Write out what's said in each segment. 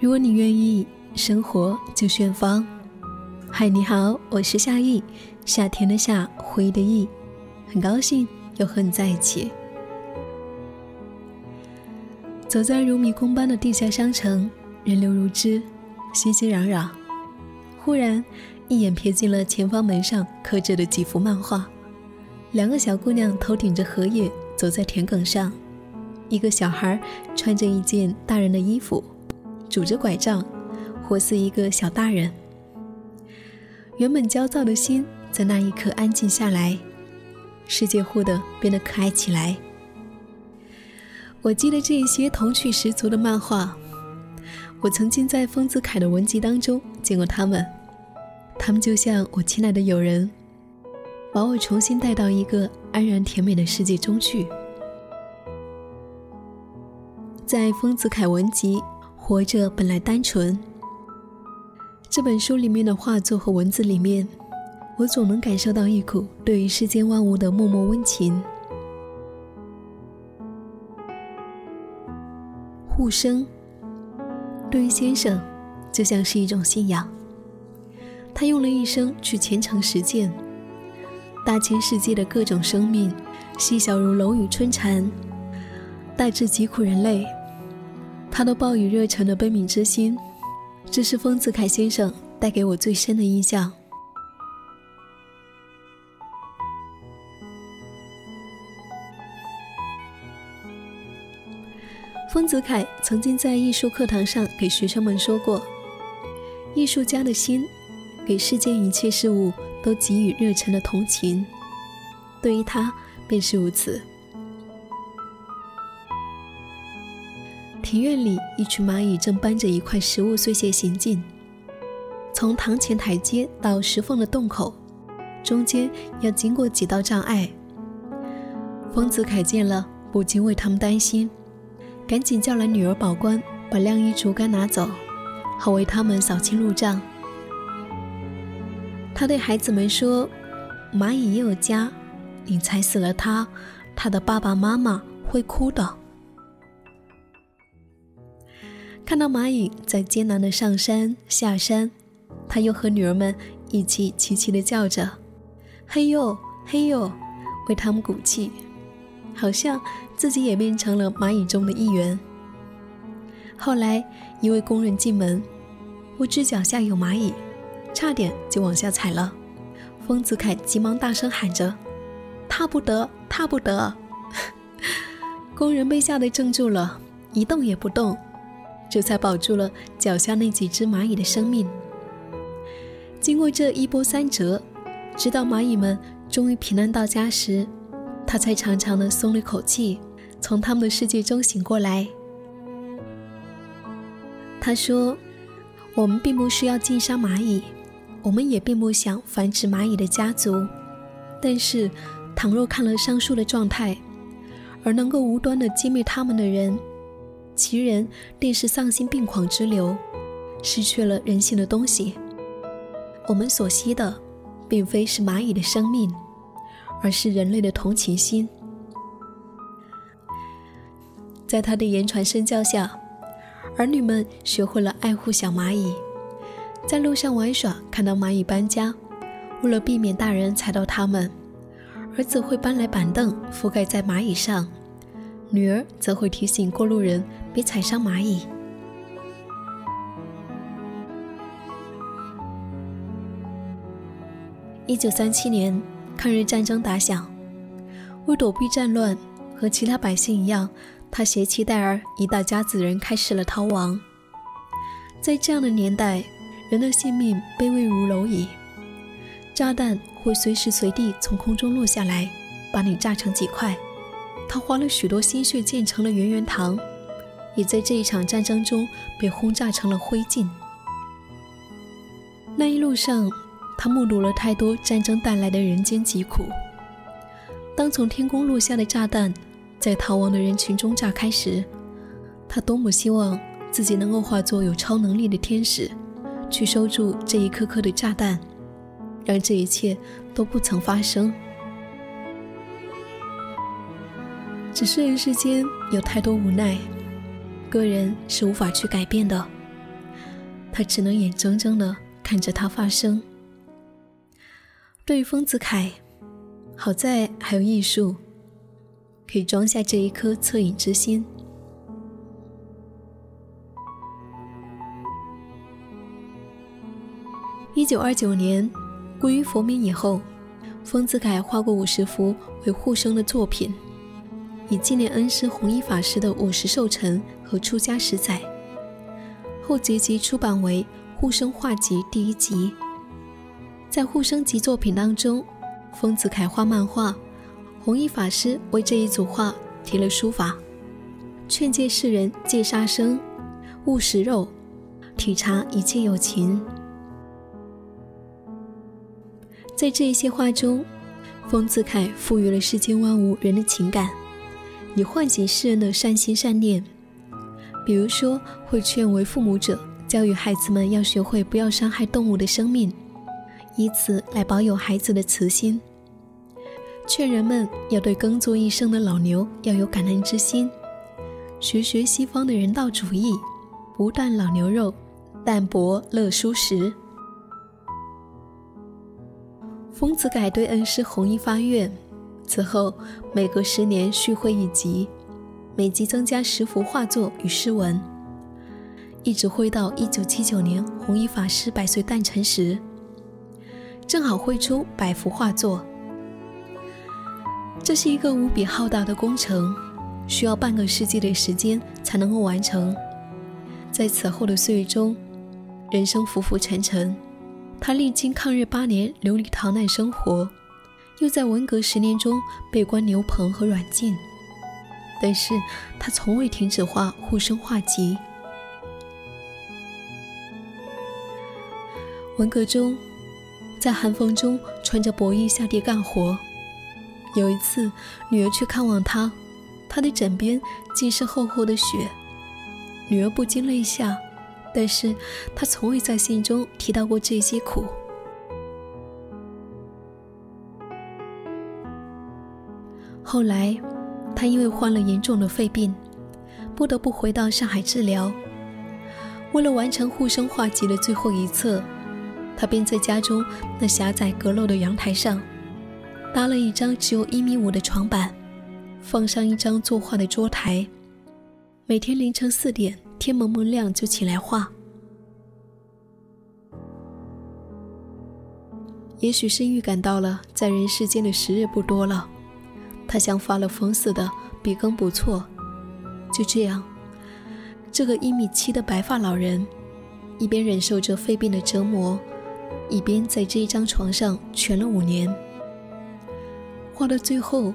如果你愿意，生活就选方。嗨，你好，我是夏意，夏天的夏，回忆的意，很高兴又和你在一起。走在如迷宫般的地下商城，人流如织，熙熙攘攘。忽然，一眼瞥进了前方门上刻着的几幅漫画，两个小姑娘头顶着荷叶走在田埂上，一个小孩穿着一件大人的衣服。拄着拐杖，活似一个小大人。原本焦躁的心在那一刻安静下来，世界忽的变得可爱起来。我记得这些童趣十足的漫画，我曾经在丰子恺的文集当中见过他们，他们就像我亲爱的友人，把我重新带到一个安然甜美的世界中去。在丰子恺文集。活着本来单纯。这本书里面的画作和文字里面，我总能感受到一股对于世间万物的默默温情。护生，对于先生，就像是一种信仰。他用了一生去虔诚实践，大千世界的各种生命，细小如蝼蚁、春蝉，大至疾苦人类。他都报以热忱的悲悯之心，这是丰子恺先生带给我最深的印象。丰子恺曾经在艺术课堂上给学生们说过：“艺术家的心，给世间一切事物都给予热忱的同情。”对于他，便是如此。庭院里，一群蚂蚁正搬着一块食物碎屑行进。从堂前台阶到石缝的洞口，中间要经过几道障碍。丰子恺见了，不禁为他们担心，赶紧叫来女儿保官，把晾衣竹竿拿走，好为他们扫清路障。他对孩子们说：“蚂蚁也有家，你踩死了它，它的爸爸妈妈会哭的。”看到蚂蚁在艰难的上山下山，他又和女儿们一起齐齐的叫着：“嘿呦嘿呦”，为他们鼓气，好像自己也变成了蚂蚁中的一员。后来，一位工人进门，不知脚下有蚂蚁，差点就往下踩了。丰子恺急忙大声喊着：“踏不得，踏不得！” 工人被吓得怔住了，一动也不动。这才保住了脚下那几只蚂蚁的生命。经过这一波三折，直到蚂蚁们终于平安到家时，他才长长的松了口气，从他们的世界中醒过来。他说：“我们并不是要禁杀蚂蚁，我们也并不想繁殖蚂蚁的家族。但是，倘若看了上述的状态，而能够无端的歼灭他们的人。”其人定是丧心病狂之流，失去了人性的东西。我们所惜的，并非是蚂蚁的生命，而是人类的同情心。在他的言传身教下，儿女们学会了爱护小蚂蚁，在路上玩耍，看到蚂蚁搬家，为了避免大人踩到它们，儿子会搬来板凳覆盖在蚂蚁上。女儿则会提醒过路人别踩伤蚂蚁。一九三七年，抗日战争打响，为躲避战乱，和其他百姓一样，他携妻带儿一大家子人开始了逃亡。在这样的年代，人的性命卑微如蝼蚁，炸弹会随时随地从空中落下来，把你炸成几块。他花了许多心血建成了圆圆堂，也在这一场战争中被轰炸成了灰烬。那一路上，他目睹了太多战争带来的人间疾苦。当从天空落下的炸弹在逃亡的人群中炸开时，他多么希望自己能够化作有超能力的天使，去收住这一颗颗的炸弹，让这一切都不曾发生。只是人世间有太多无奈，个人是无法去改变的。他只能眼睁睁的看着它发生。对于丰子恺，好在还有艺术，可以装下这一颗恻隐之心。一九二九年，归于佛门以后，丰子恺画过五十幅为护生的作品，以纪念恩师弘一法师的五十寿辰和出家十载。后结集出版为《护生画集》第一集。在护生集作品当中，丰子恺画漫画，弘一法师为这一组画提了书法，劝诫世人戒杀生，勿食肉，体察一切有情。在这一些画中，丰子恺赋予了世间万物人的情感，以唤醒世人的善心善念。比如说，会劝为父母者教育孩子们要学会不要伤害动物的生命，以此来保有孩子的慈心；劝人们要对耕作一生的老牛要有感恩之心，学学西方的人道主义，不啖老牛肉，淡泊乐蔬食。丰子恺对恩师弘一发愿，此后每隔十年续绘一集，每集增加十幅画作与诗文，一直绘到一九七九年弘一法师百岁诞辰时，正好绘出百幅画作。这是一个无比浩大的工程，需要半个世纪的时间才能够完成。在此后的岁月中，人生浮浮沉沉。他历经抗日八年流离逃难生活，又在文革十年中被关牛棚和软禁，但是他从未停止画护生画集。文革中，在寒风中穿着薄衣下地干活，有一次女儿去看望他，他的枕边尽是厚厚的雪，女儿不禁泪下。但是他从未在信中提到过这些苦。后来，他因为患了严重的肺病，不得不回到上海治疗。为了完成护生画集的最后一册，他便在家中那狭窄阁楼的阳台上，搭了一张只有一米五的床板，放上一张作画的桌台，每天凌晨四点。天蒙蒙亮就起来画，也许是预感到了在人世间的时日不多了，他像发了疯似的笔耕不辍。就这样，这个一米七的白发老人，一边忍受着肺病的折磨，一边在这一张床上蜷了五年。画到最后，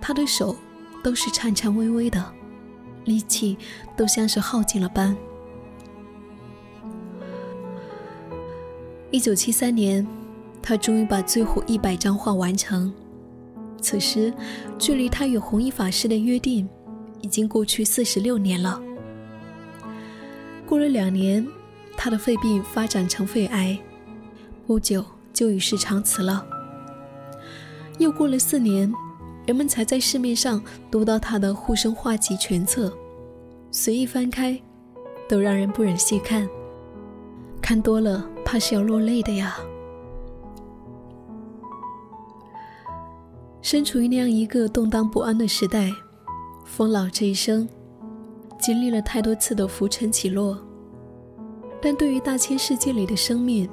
他的手都是颤颤巍巍的。力气都像是耗尽了般。一九七三年，他终于把最后一百张画完成。此时，距离他与弘一法师的约定已经过去四十六年了。过了两年，他的肺病发展成肺癌，不久就与世长辞了。又过了四年。人们才在市面上读到他的护生画集全册，随意翻开，都让人不忍细看，看多了怕是要落泪的呀。身处于那样一个动荡不安的时代，风老这一生经历了太多次的浮沉起落，但对于大千世界里的生命，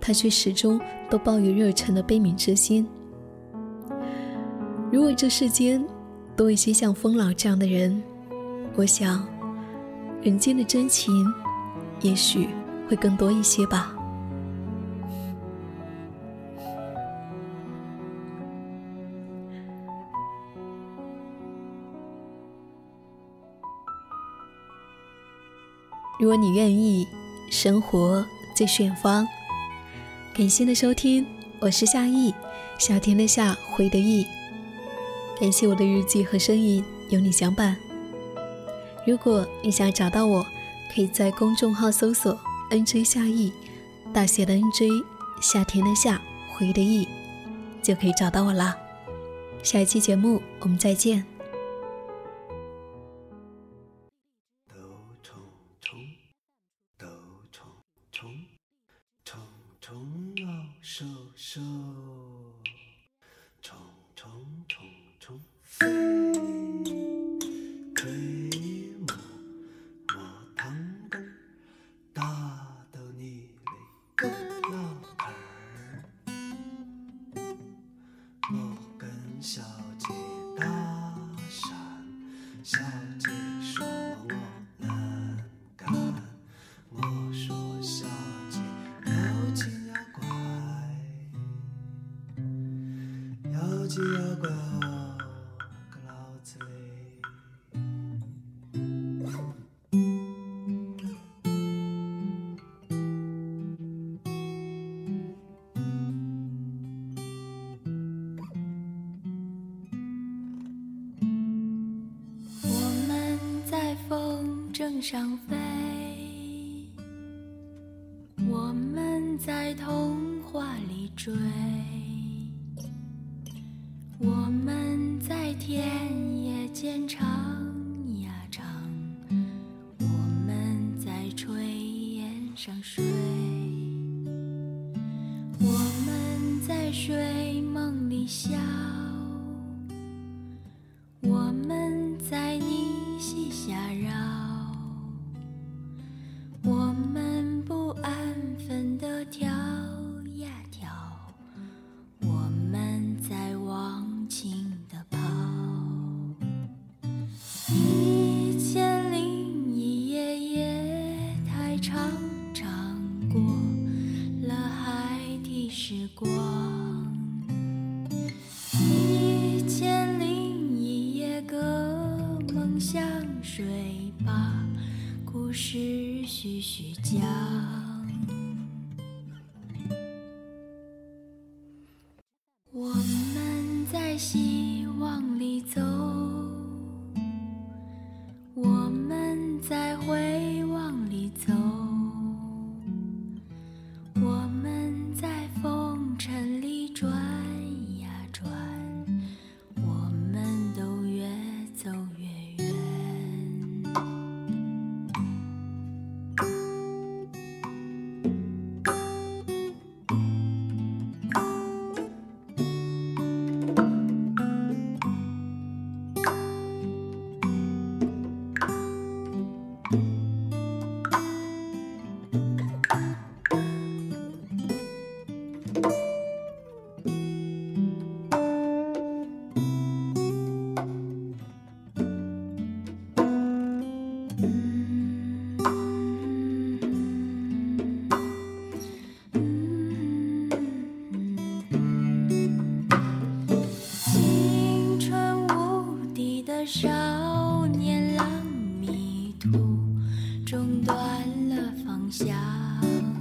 他却始终都抱有热忱的悲悯之心。如果这世间多一些像风老这样的人，我想，人间的真情也许会更多一些吧。如果你愿意，生活在远方。感谢的收听，我是夏意，夏天的夏，回的意。感谢我的日记和声音有你相伴。如果你想找到我，可以在公众号搜索 “nj 夏意”，大写的 “nj”，夏天的夏，回的意，就可以找到我啦。下一期节目我们再见。天上飞，我们在童话里追，我们在田野间唱呀唱，我们在炊烟上睡。我们在睡梦里笑。没往里走。中断了方向。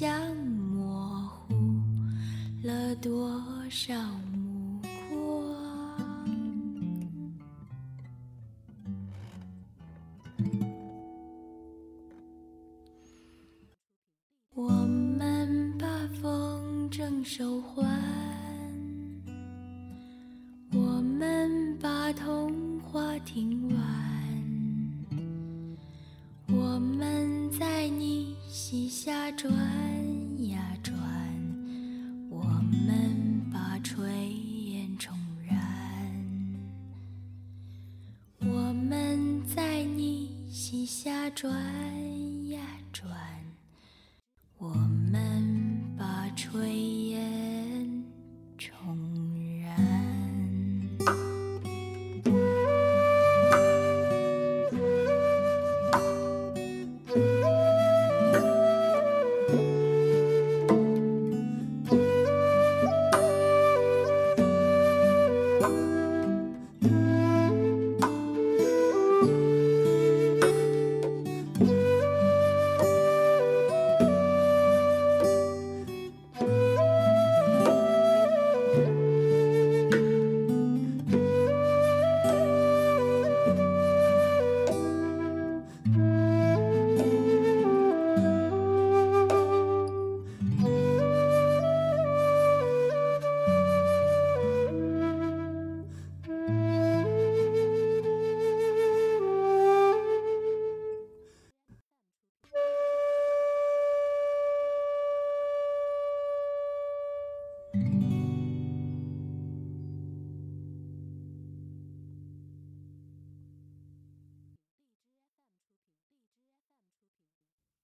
像模糊了多少目光，我们把风筝手环，我们把童话听完。我们在你膝下转。